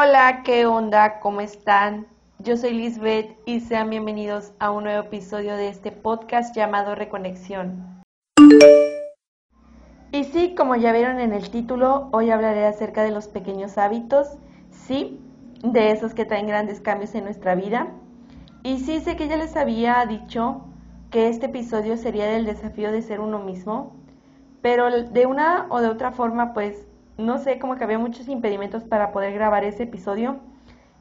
Hola, ¿qué onda? ¿Cómo están? Yo soy Lisbeth y sean bienvenidos a un nuevo episodio de este podcast llamado Reconexión. Y sí, como ya vieron en el título, hoy hablaré acerca de los pequeños hábitos, sí, de esos que traen grandes cambios en nuestra vida. Y sí, sé que ya les había dicho que este episodio sería del desafío de ser uno mismo, pero de una o de otra forma, pues no sé, como que había muchos impedimentos para poder grabar ese episodio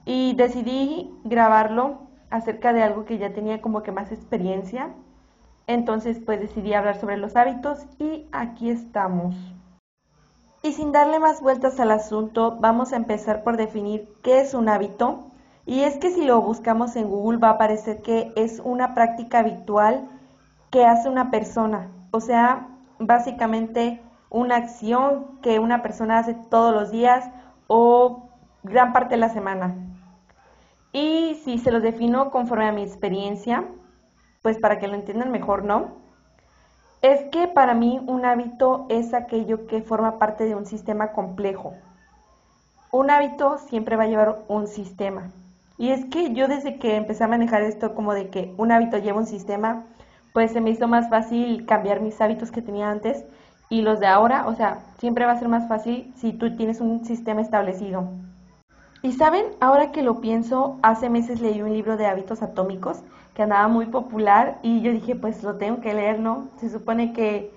y decidí grabarlo acerca de algo que ya tenía como que más experiencia. Entonces, pues decidí hablar sobre los hábitos y aquí estamos. Y sin darle más vueltas al asunto, vamos a empezar por definir qué es un hábito. Y es que si lo buscamos en Google va a aparecer que es una práctica habitual que hace una persona. O sea, básicamente una acción que una persona hace todos los días o gran parte de la semana. Y si se los defino conforme a mi experiencia, pues para que lo entiendan mejor, ¿no? Es que para mí un hábito es aquello que forma parte de un sistema complejo. Un hábito siempre va a llevar un sistema. Y es que yo desde que empecé a manejar esto como de que un hábito lleva un sistema, pues se me hizo más fácil cambiar mis hábitos que tenía antes y los de ahora, o sea, siempre va a ser más fácil si tú tienes un sistema establecido. Y saben, ahora que lo pienso, hace meses leí un libro de hábitos atómicos que andaba muy popular y yo dije, pues lo tengo que leer, ¿no? Se supone que,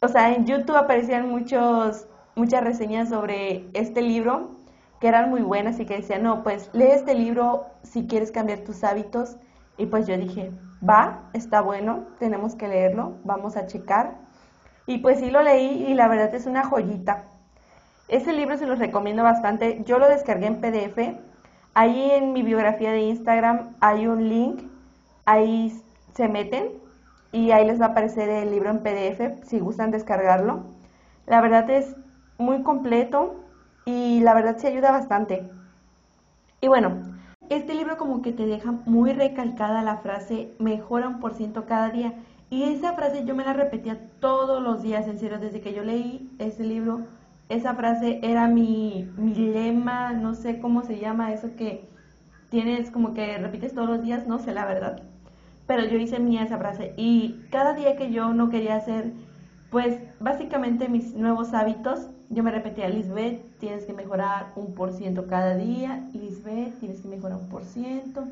o sea, en YouTube aparecían muchos, muchas reseñas sobre este libro que eran muy buenas y que decían, no, pues lee este libro si quieres cambiar tus hábitos. Y pues yo dije, va, está bueno, tenemos que leerlo, vamos a checar. Y pues sí lo leí y la verdad es una joyita. Ese libro se los recomiendo bastante. Yo lo descargué en PDF. Ahí en mi biografía de Instagram hay un link. Ahí se meten y ahí les va a aparecer el libro en PDF si gustan descargarlo. La verdad es muy completo y la verdad se ayuda bastante. Y bueno, este libro como que te deja muy recalcada la frase mejora un por ciento cada día. Y esa frase yo me la repetía todos los días, en serio, desde que yo leí ese libro, esa frase era mi, mi lema, no sé cómo se llama eso que tienes como que repites todos los días, no sé la verdad. Pero yo hice mía esa frase y cada día que yo no quería hacer, pues básicamente mis nuevos hábitos, yo me repetía, Lisbeth, tienes que mejorar un por ciento cada día, Lisbeth, tienes que mejorar un por ciento.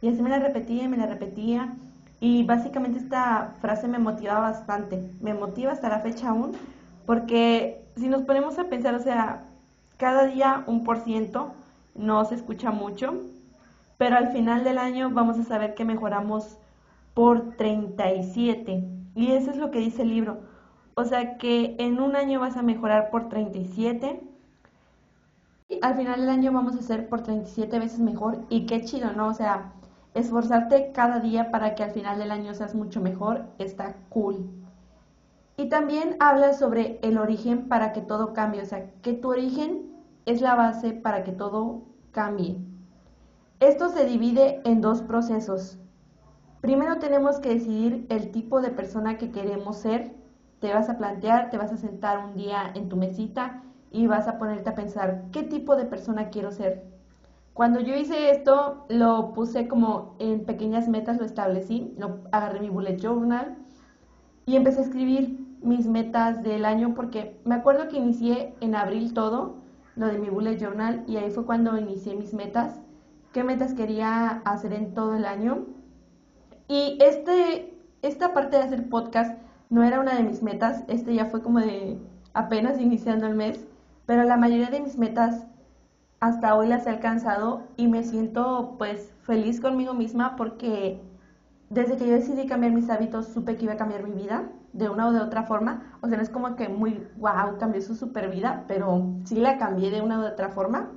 Y así me la repetía me la repetía. Y básicamente esta frase me motivaba bastante, me motiva hasta la fecha aún, porque si nos ponemos a pensar, o sea, cada día un por ciento no se escucha mucho, pero al final del año vamos a saber que mejoramos por 37. Y eso es lo que dice el libro. O sea que en un año vas a mejorar por 37. Y al final del año vamos a ser por 37 veces mejor. Y qué chido, ¿no? O sea, esforzarte cada día para que al final del año seas mucho mejor, está cool. Y también habla sobre el origen para que todo cambie, o sea, que tu origen es la base para que todo cambie. Esto se divide en dos procesos. Primero tenemos que decidir el tipo de persona que queremos ser. Te vas a plantear, te vas a sentar un día en tu mesita y vas a ponerte a pensar, ¿qué tipo de persona quiero ser? Cuando yo hice esto, lo puse como en pequeñas metas, lo establecí, lo agarré mi bullet journal y empecé a escribir mis metas del año porque me acuerdo que inicié en abril todo, lo de mi bullet journal y ahí fue cuando inicié mis metas, qué metas quería hacer en todo el año. Y este, esta parte de hacer podcast no era una de mis metas, este ya fue como de apenas iniciando el mes, pero la mayoría de mis metas hasta hoy las he alcanzado y me siento pues feliz conmigo misma porque desde que yo decidí cambiar mis hábitos supe que iba a cambiar mi vida de una o de otra forma. O sea, no es como que muy wow, cambió su super vida, pero sí la cambié de una u otra forma.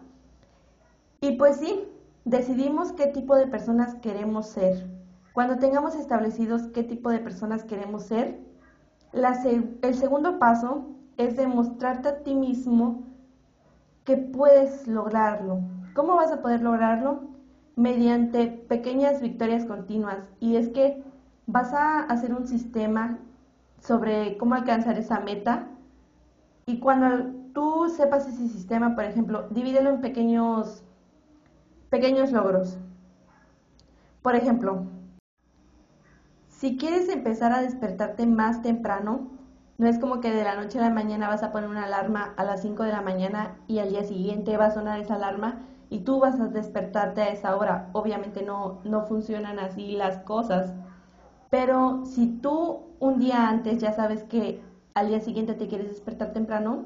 Y pues sí, decidimos qué tipo de personas queremos ser. Cuando tengamos establecidos qué tipo de personas queremos ser, el segundo paso es demostrarte a ti mismo que puedes lograrlo. ¿Cómo vas a poder lograrlo? Mediante pequeñas victorias continuas. Y es que vas a hacer un sistema sobre cómo alcanzar esa meta. Y cuando tú sepas ese sistema, por ejemplo, divídelo en pequeños Pequeños logros. Por ejemplo, si quieres empezar a despertarte más temprano, no es como que de la noche a la mañana vas a poner una alarma a las 5 de la mañana y al día siguiente va a sonar esa alarma y tú vas a despertarte a esa hora. Obviamente no, no funcionan así las cosas. Pero si tú un día antes ya sabes que al día siguiente te quieres despertar temprano,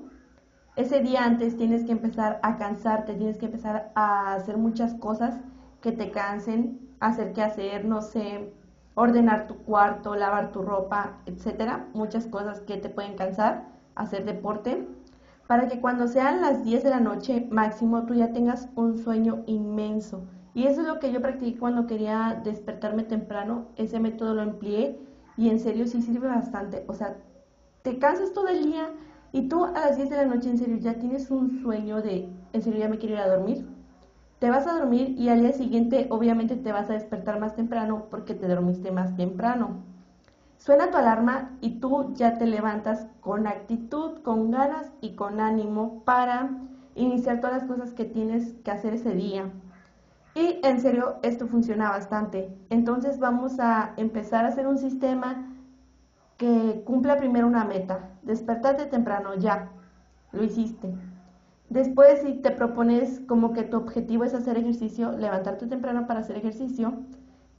ese día antes tienes que empezar a cansarte, tienes que empezar a hacer muchas cosas que te cansen, hacer que hacer, no sé, ordenar tu cuarto, lavar tu ropa, etcétera, muchas cosas que te pueden cansar, hacer deporte, para que cuando sean las 10 de la noche máximo tú ya tengas un sueño inmenso. Y eso es lo que yo practiqué cuando quería despertarme temprano, ese método lo empleé y en serio sí sirve bastante, o sea, te cansas todo el día y tú a las 10 de la noche en serio ya tienes un sueño de, en serio ya me quiero ir a dormir, te vas a dormir y al día siguiente obviamente te vas a despertar más temprano porque te dormiste más temprano. Suena tu alarma y tú ya te levantas con actitud, con ganas y con ánimo para iniciar todas las cosas que tienes que hacer ese día. Y en serio, esto funciona bastante. Entonces vamos a empezar a hacer un sistema que cumpla primero una meta. Despertarte temprano, ya. Lo hiciste. Después, si te propones como que tu objetivo es hacer ejercicio, levantarte temprano para hacer ejercicio,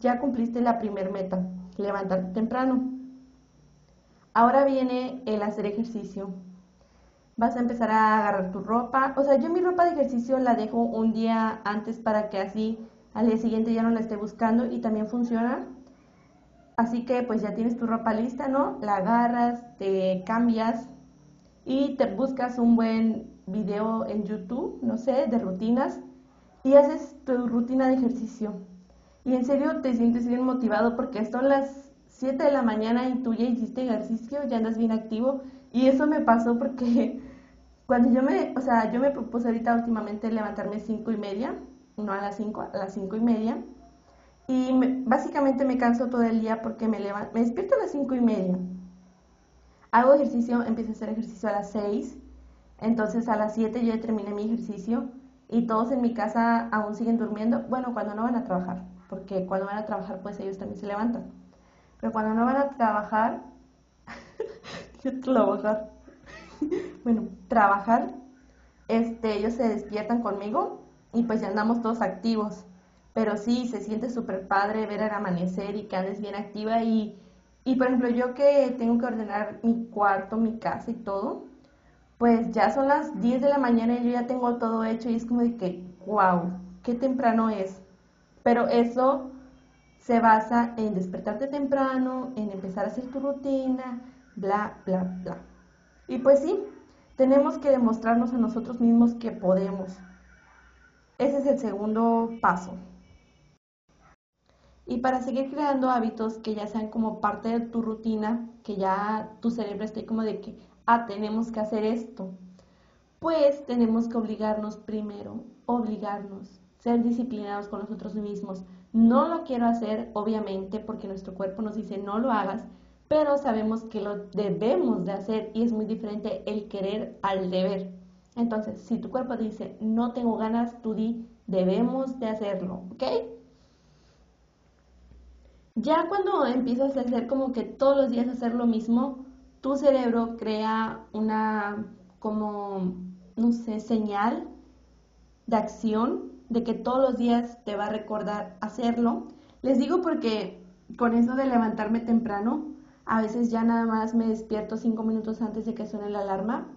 ya cumpliste la primer meta, levantarte temprano. Ahora viene el hacer ejercicio. Vas a empezar a agarrar tu ropa. O sea, yo mi ropa de ejercicio la dejo un día antes para que así al día siguiente ya no la esté buscando y también funciona. Así que pues ya tienes tu ropa lista, ¿no? La agarras, te cambias y te buscas un buen video en YouTube, no sé, de rutinas y haces tu rutina de ejercicio. Y en serio te sientes bien motivado porque son las 7 de la mañana y tú ya hiciste ejercicio, ya andas bien activo. Y eso me pasó porque cuando yo me, o sea, yo me propuse ahorita últimamente levantarme 5 y media, no a las 5, a las 5 y media. Y básicamente me canso todo el día porque me, levanto, me despierto a las 5 y media. Hago ejercicio, empiezo a hacer ejercicio a las 6 entonces a las 7 yo ya terminé mi ejercicio y todos en mi casa aún siguen durmiendo. Bueno, cuando no van a trabajar, porque cuando van a trabajar pues ellos también se levantan. Pero cuando no van a trabajar, trabajar, bueno, trabajar, este, ellos se despiertan conmigo y pues ya andamos todos activos. Pero sí, se siente súper padre ver el amanecer y que andes bien activa y, y por ejemplo yo que tengo que ordenar mi cuarto, mi casa y todo, pues ya son las 10 de la mañana y yo ya tengo todo hecho y es como de que, wow, qué temprano es. Pero eso se basa en despertarte temprano, en empezar a hacer tu rutina, bla, bla, bla. Y pues sí, tenemos que demostrarnos a nosotros mismos que podemos. Ese es el segundo paso. Y para seguir creando hábitos que ya sean como parte de tu rutina, que ya tu cerebro esté como de que, ah, tenemos que hacer esto. Pues tenemos que obligarnos primero, obligarnos, ser disciplinados con nosotros mismos. No lo quiero hacer, obviamente, porque nuestro cuerpo nos dice no lo hagas, pero sabemos que lo debemos de hacer y es muy diferente el querer al deber. Entonces, si tu cuerpo dice no tengo ganas, tú di debemos de hacerlo, ¿ok? Ya cuando empiezas a hacer como que todos los días hacer lo mismo, tu cerebro crea una como, no sé, señal de acción de que todos los días te va a recordar hacerlo. Les digo porque con eso de levantarme temprano, a veces ya nada más me despierto cinco minutos antes de que suene la alarma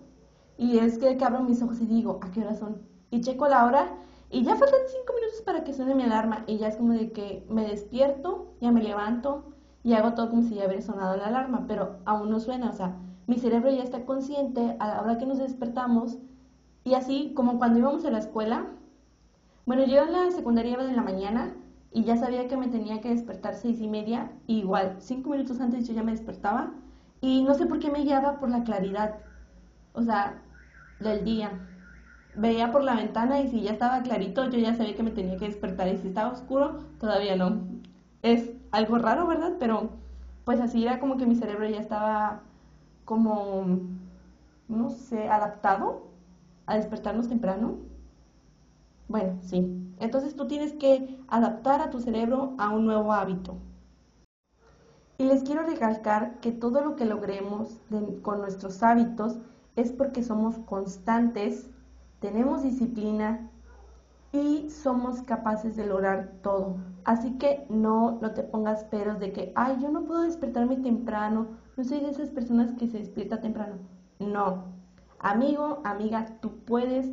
y es que, que abro mis ojos y digo, ¿a qué hora son? Y checo la hora y ya faltan cinco minutos para que suene mi alarma y ya es como de que me despierto, ya me levanto, y hago todo como si ya hubiera sonado la alarma, pero aún no suena, o sea, mi cerebro ya está consciente a la hora que nos despertamos y así como cuando íbamos a la escuela, bueno, yo en la secundaria iba de la mañana y ya sabía que me tenía que despertar seis y media, igual, cinco minutos antes yo ya me despertaba y no sé por qué me guiaba por la claridad, o sea, del día. Veía por la ventana y si ya estaba clarito, yo ya sabía que me tenía que despertar y si estaba oscuro, todavía no. Es algo raro, ¿verdad? Pero pues así era como que mi cerebro ya estaba como, no sé, adaptado a despertarnos temprano. Bueno, sí. Entonces tú tienes que adaptar a tu cerebro a un nuevo hábito. Y les quiero recalcar que todo lo que logremos con nuestros hábitos es porque somos constantes, tenemos disciplina y somos capaces de lograr todo. Así que no, no te pongas peros de que, ay, yo no puedo despertarme temprano, no soy de esas personas que se despierta temprano. No, amigo, amiga, tú puedes,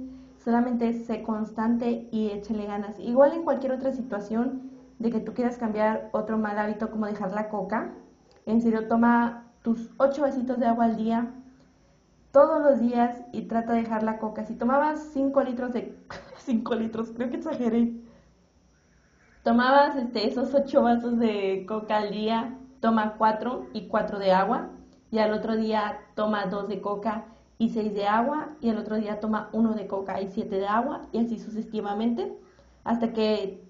solamente sé constante y échale ganas. Igual en cualquier otra situación de que tú quieras cambiar otro mal hábito como dejar la coca, en serio, toma tus ocho vasitos de agua al día, todos los días y trata de dejar la coca. Si tomabas 5 litros de 5 litros, creo que exageré. Tomabas este, esos 8 vasos de coca al día, toma 4 y 4 de agua. Y al otro día toma 2 de coca y 6 de agua. Y al otro día toma 1 de coca y 7 de agua. Y así sucesivamente. Hasta que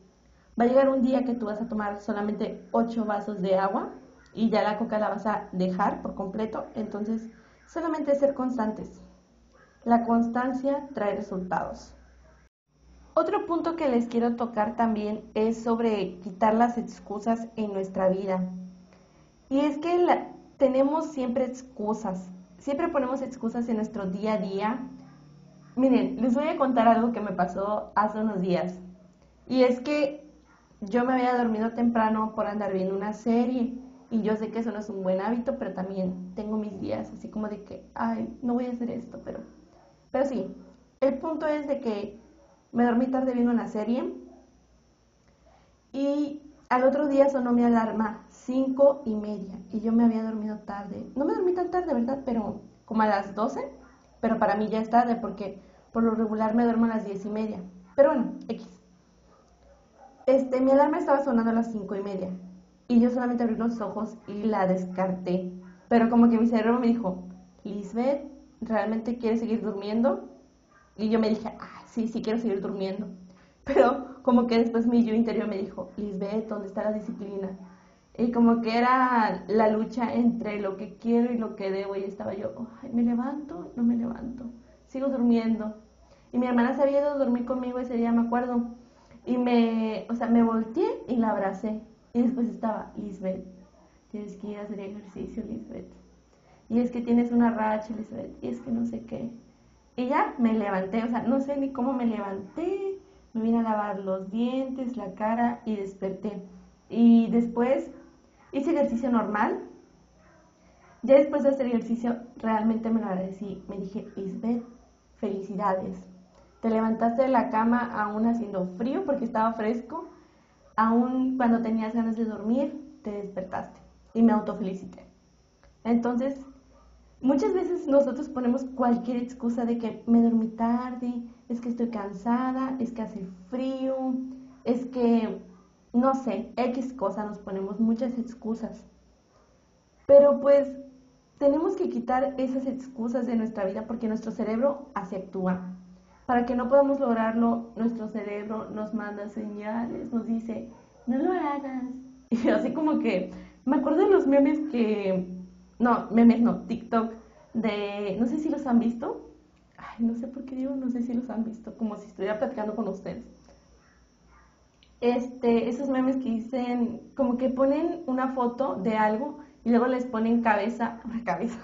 va a llegar un día que tú vas a tomar solamente 8 vasos de agua. Y ya la coca la vas a dejar por completo. Entonces Solamente ser constantes. La constancia trae resultados. Otro punto que les quiero tocar también es sobre quitar las excusas en nuestra vida. Y es que tenemos siempre excusas. Siempre ponemos excusas en nuestro día a día. Miren, les voy a contar algo que me pasó hace unos días. Y es que yo me había dormido temprano por andar viendo una serie. Y yo sé que eso no es un buen hábito, pero también tengo mis días así como de que, ay, no voy a hacer esto, pero, pero sí, el punto es de que me dormí tarde viendo una serie y al otro día sonó mi alarma, cinco y media, y yo me había dormido tarde. No me dormí tan tarde, ¿verdad? Pero como a las 12, pero para mí ya es tarde porque por lo regular me duermo a las diez y media. Pero bueno, X. Este, mi alarma estaba sonando a las cinco y media y yo solamente abrí los ojos y la descarté. Pero como que mi cerebro me dijo, Lisbeth, ¿realmente quieres seguir durmiendo? Y yo me dije, ah, sí, sí quiero seguir durmiendo. Pero como que después mi yo interior me dijo, Lisbeth, ¿dónde está la disciplina? Y como que era la lucha entre lo que quiero y lo que debo. Y estaba yo, Ay, ¿me levanto? No me levanto. Sigo durmiendo. Y mi hermana se había ido a dormir conmigo ese día, me acuerdo. Y me, o sea, me volteé y la abracé. Y después estaba, Lisbeth, tienes que ir a hacer ejercicio, Lisbeth. Y es que tienes una racha, Lisbeth. Y es que no sé qué. Y ya me levanté, o sea, no sé ni cómo me levanté. Me vine a lavar los dientes, la cara y desperté. Y después hice ejercicio normal. Ya después de hacer ejercicio, realmente me lo agradecí. Me dije, Lisbeth, felicidades. Te levantaste de la cama aún haciendo frío porque estaba fresco aún cuando tenías ganas de dormir, te despertaste y me autofelicité. Entonces, muchas veces nosotros ponemos cualquier excusa de que me dormí tarde, es que estoy cansada, es que hace frío, es que, no sé, X cosa, nos ponemos muchas excusas. Pero pues tenemos que quitar esas excusas de nuestra vida porque nuestro cerebro así actúa. Para que no podamos lograrlo, nuestro cerebro nos manda señales, nos dice, no lo hagas. Y así como que, me acuerdo de los memes que, no, memes no, TikTok, de, no sé si los han visto. Ay, no sé por qué digo, no sé si los han visto, como si estuviera platicando con ustedes. Este, esos memes que dicen, como que ponen una foto de algo y luego les ponen cabeza, cabeza,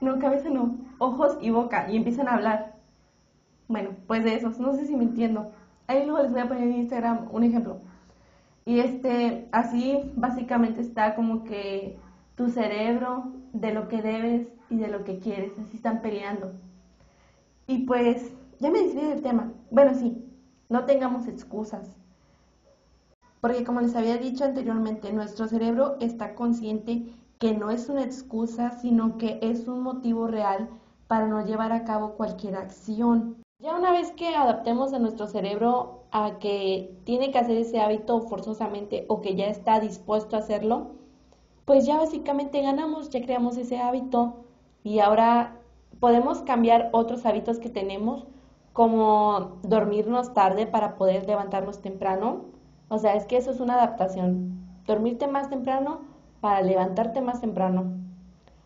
no, cabeza no, ojos y boca y empiezan a hablar. Bueno, pues de esos, no sé si me entiendo. Ahí luego les voy a poner en Instagram un ejemplo. Y este, así básicamente está como que tu cerebro de lo que debes y de lo que quieres, así están peleando. Y pues, ya me decidí del tema. Bueno, sí, no tengamos excusas. Porque como les había dicho anteriormente, nuestro cerebro está consciente que no es una excusa, sino que es un motivo real para no llevar a cabo cualquier acción. Ya una vez que adaptemos a nuestro cerebro a que tiene que hacer ese hábito forzosamente o que ya está dispuesto a hacerlo, pues ya básicamente ganamos, ya creamos ese hábito y ahora podemos cambiar otros hábitos que tenemos como dormirnos tarde para poder levantarnos temprano. O sea, es que eso es una adaptación. Dormirte más temprano para levantarte más temprano.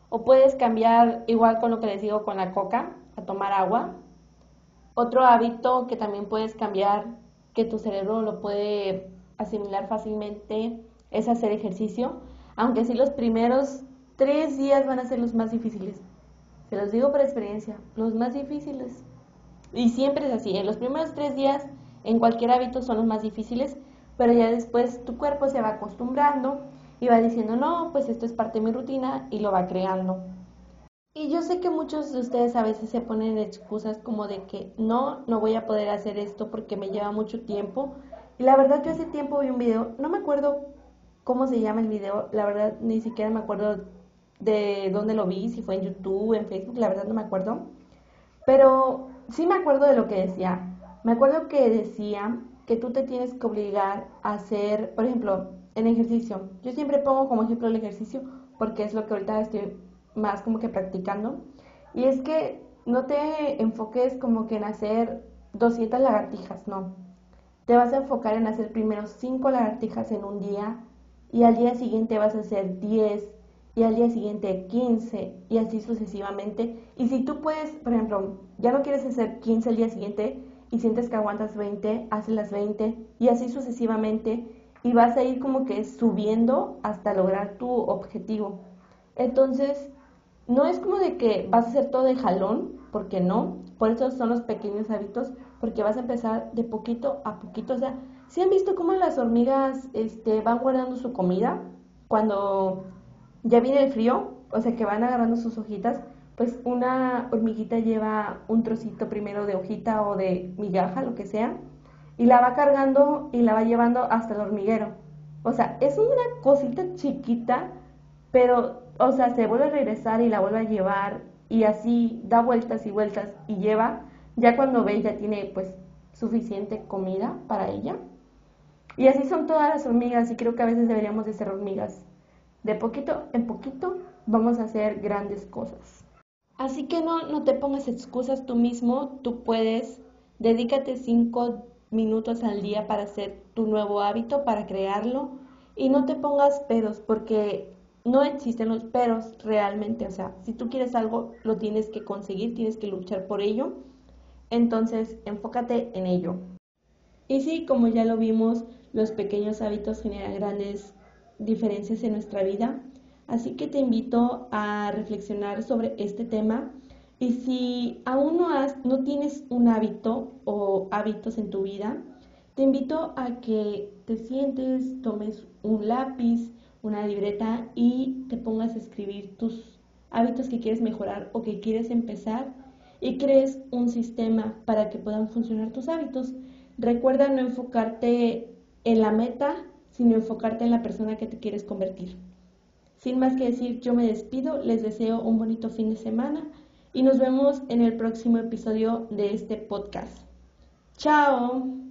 O puedes cambiar igual con lo que les digo con la coca, a tomar agua otro hábito que también puedes cambiar que tu cerebro lo puede asimilar fácilmente es hacer ejercicio, aunque sí los primeros tres días van a ser los más difíciles. Se los digo por experiencia, los más difíciles. Y siempre es así, en los primeros tres días en cualquier hábito son los más difíciles, pero ya después tu cuerpo se va acostumbrando y va diciendo, no, pues esto es parte de mi rutina y lo va creando. Y yo sé que muchos de ustedes a veces se ponen excusas como de que no, no voy a poder hacer esto porque me lleva mucho tiempo. Y la verdad que hace tiempo vi un video, no me acuerdo cómo se llama el video, la verdad ni siquiera me acuerdo de dónde lo vi, si fue en YouTube, en Facebook, la verdad no me acuerdo. Pero sí me acuerdo de lo que decía. Me acuerdo que decía que tú te tienes que obligar a hacer, por ejemplo, en ejercicio. Yo siempre pongo como ejemplo el ejercicio porque es lo que ahorita estoy más como que practicando. Y es que no te enfoques como que en hacer 200 lagartijas, no. Te vas a enfocar en hacer primero 5 lagartijas en un día y al día siguiente vas a hacer 10 y al día siguiente 15 y así sucesivamente. Y si tú puedes, por ejemplo, ya no quieres hacer 15 al día siguiente y sientes que aguantas 20, haz las 20 y así sucesivamente y vas a ir como que subiendo hasta lograr tu objetivo. Entonces, no es como de que vas a hacer todo de jalón, porque no, por eso son los pequeños hábitos, porque vas a empezar de poquito a poquito. O sea, si han visto cómo las hormigas este, van guardando su comida cuando ya viene el frío? O sea, que van agarrando sus hojitas, pues una hormiguita lleva un trocito primero de hojita o de migaja, lo que sea, y la va cargando y la va llevando hasta el hormiguero. O sea, es una cosita chiquita, pero, o sea, se vuelve a regresar y la vuelve a llevar y así da vueltas y vueltas y lleva, ya cuando ve ya tiene pues suficiente comida para ella. Y así son todas las hormigas y creo que a veces deberíamos de ser hormigas. De poquito en poquito vamos a hacer grandes cosas. Así que no, no te pongas excusas tú mismo, tú puedes, dedícate cinco minutos al día para hacer tu nuevo hábito, para crearlo y no te pongas peros porque no existen los peros realmente. O sea, si tú quieres algo, lo tienes que conseguir, tienes que luchar por ello. Entonces, enfócate en ello. Y sí, como ya lo vimos, los pequeños hábitos generan grandes diferencias en nuestra vida. Así que te invito a reflexionar sobre este tema y si aún no, has, no tienes un hábito o hábitos en tu vida, te invito a que te sientes, tomes un lápiz, una libreta y te pongas a escribir tus hábitos que quieres mejorar o que quieres empezar y crees un sistema para que puedan funcionar tus hábitos. Recuerda no enfocarte en la meta, sino enfocarte en la persona que te quieres convertir. Sin más que decir, yo me despido, les deseo un bonito fin de semana y nos vemos en el próximo episodio de este podcast. Chao.